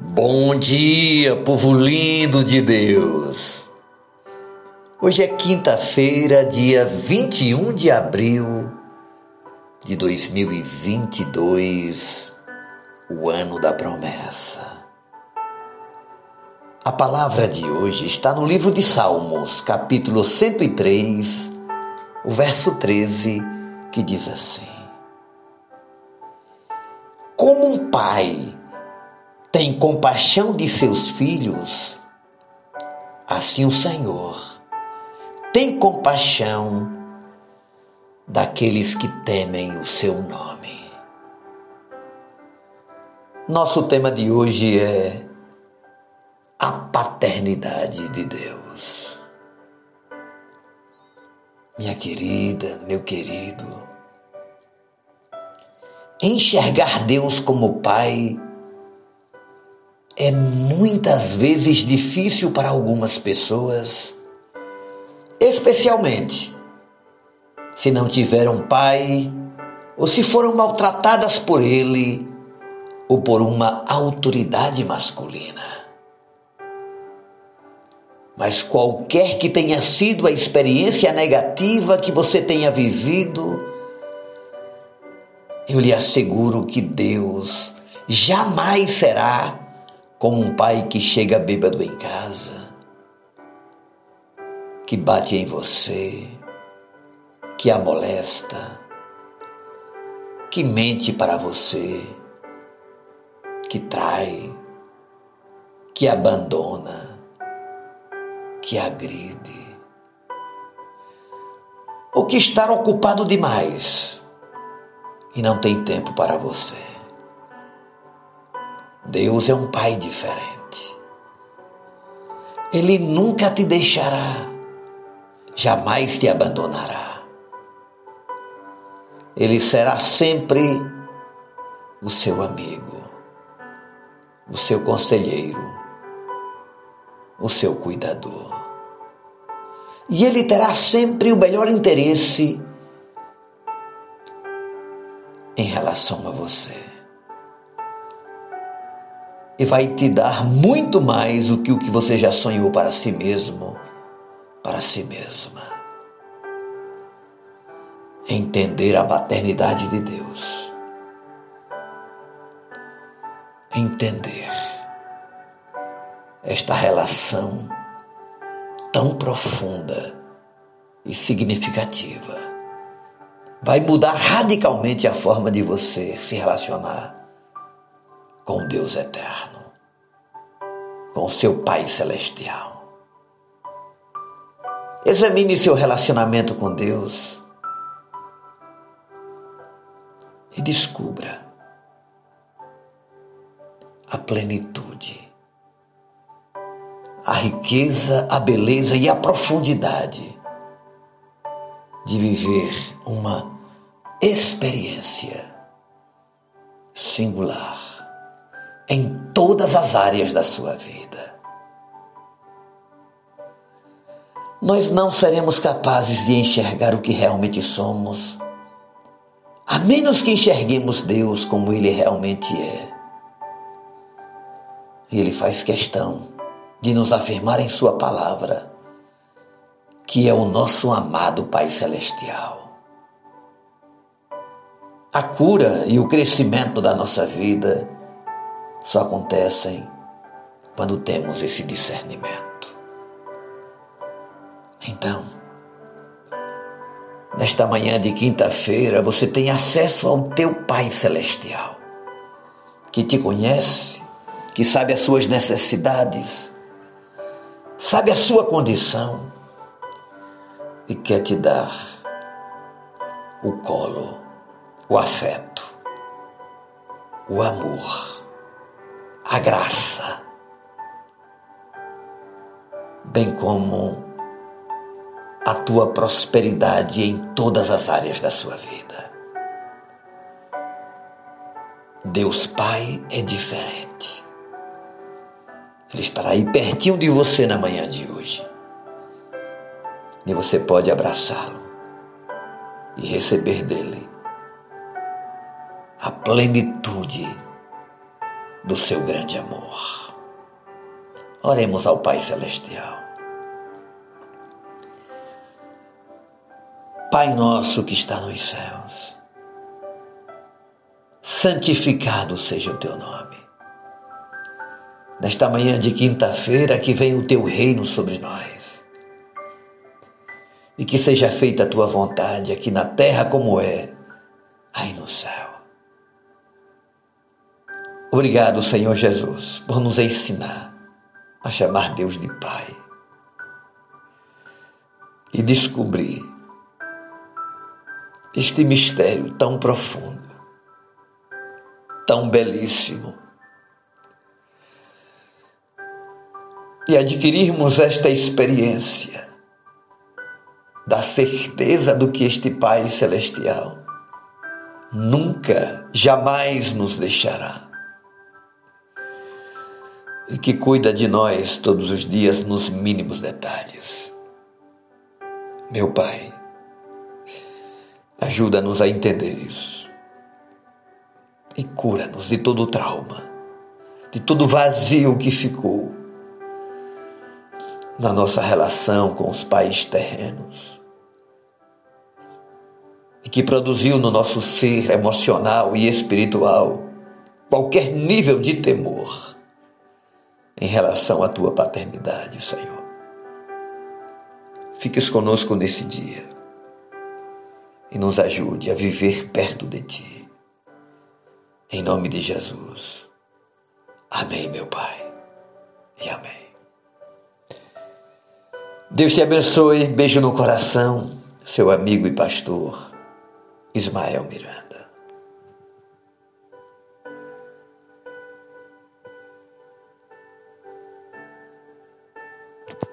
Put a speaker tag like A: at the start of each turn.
A: Bom dia, povo lindo de Deus! Hoje é quinta-feira, dia 21 de abril de 2022, o ano da promessa. A palavra de hoje está no livro de Salmos, capítulo 103, o verso 13, que diz assim: Como um pai tem compaixão de seus filhos, assim o Senhor tem compaixão daqueles que temem o seu nome. Nosso tema de hoje é a paternidade de Deus. Minha querida, meu querido, enxergar Deus como Pai é muitas vezes difícil para algumas pessoas, especialmente se não tiveram pai ou se foram maltratadas por ele ou por uma autoridade masculina. Mas qualquer que tenha sido a experiência negativa que você tenha vivido, eu lhe asseguro que Deus jamais será como um pai que chega bêbado em casa, que bate em você, que a molesta, que mente para você, que trai, que abandona, que agride, ou que está ocupado demais e não tem tempo para você. Deus é um pai diferente. Ele nunca te deixará, jamais te abandonará. Ele será sempre o seu amigo, o seu conselheiro, o seu cuidador. E ele terá sempre o melhor interesse em relação a você e vai te dar muito mais do que o que você já sonhou para si mesmo, para si mesma. Entender a paternidade de Deus. Entender esta relação tão profunda e significativa vai mudar radicalmente a forma de você se relacionar com Deus eterno, com seu Pai celestial. Examine seu relacionamento com Deus e descubra a plenitude, a riqueza, a beleza e a profundidade de viver uma experiência singular em todas as áreas da sua vida. Nós não seremos capazes de enxergar o que realmente somos, a menos que enxerguemos Deus como Ele realmente é. E Ele faz questão de nos afirmar em Sua palavra que é o nosso amado Pai Celestial. A cura e o crescimento da nossa vida só acontecem quando temos esse discernimento. Então, nesta manhã de quinta-feira, você tem acesso ao teu Pai Celestial, que te conhece, que sabe as suas necessidades, sabe a sua condição e quer te dar o colo, o afeto, o amor a graça, bem como a tua prosperidade em todas as áreas da sua vida. Deus Pai é diferente. Ele estará aí pertinho de você na manhã de hoje. E você pode abraçá-lo e receber dele a plenitude do seu grande amor. Oremos ao Pai Celestial. Pai nosso que está nos céus, santificado seja o teu nome. Nesta manhã de quinta-feira, que venha o teu reino sobre nós. E que seja feita a tua vontade aqui na terra como é aí no céu. Obrigado, Senhor Jesus, por nos ensinar a chamar Deus de Pai e descobrir este mistério tão profundo, tão belíssimo. E adquirirmos esta experiência da certeza do que este Pai Celestial nunca, jamais nos deixará. E que cuida de nós todos os dias nos mínimos detalhes. Meu Pai, ajuda-nos a entender isso. E cura-nos de todo trauma, de todo vazio que ficou na nossa relação com os pais terrenos e que produziu no nosso ser emocional e espiritual qualquer nível de temor em relação à tua paternidade, Senhor. Fiques conosco nesse dia e nos ajude a viver perto de Ti. Em nome de Jesus. Amém, meu Pai. E amém. Deus te abençoe. Beijo no coração. Seu amigo e pastor Ismael Miranda.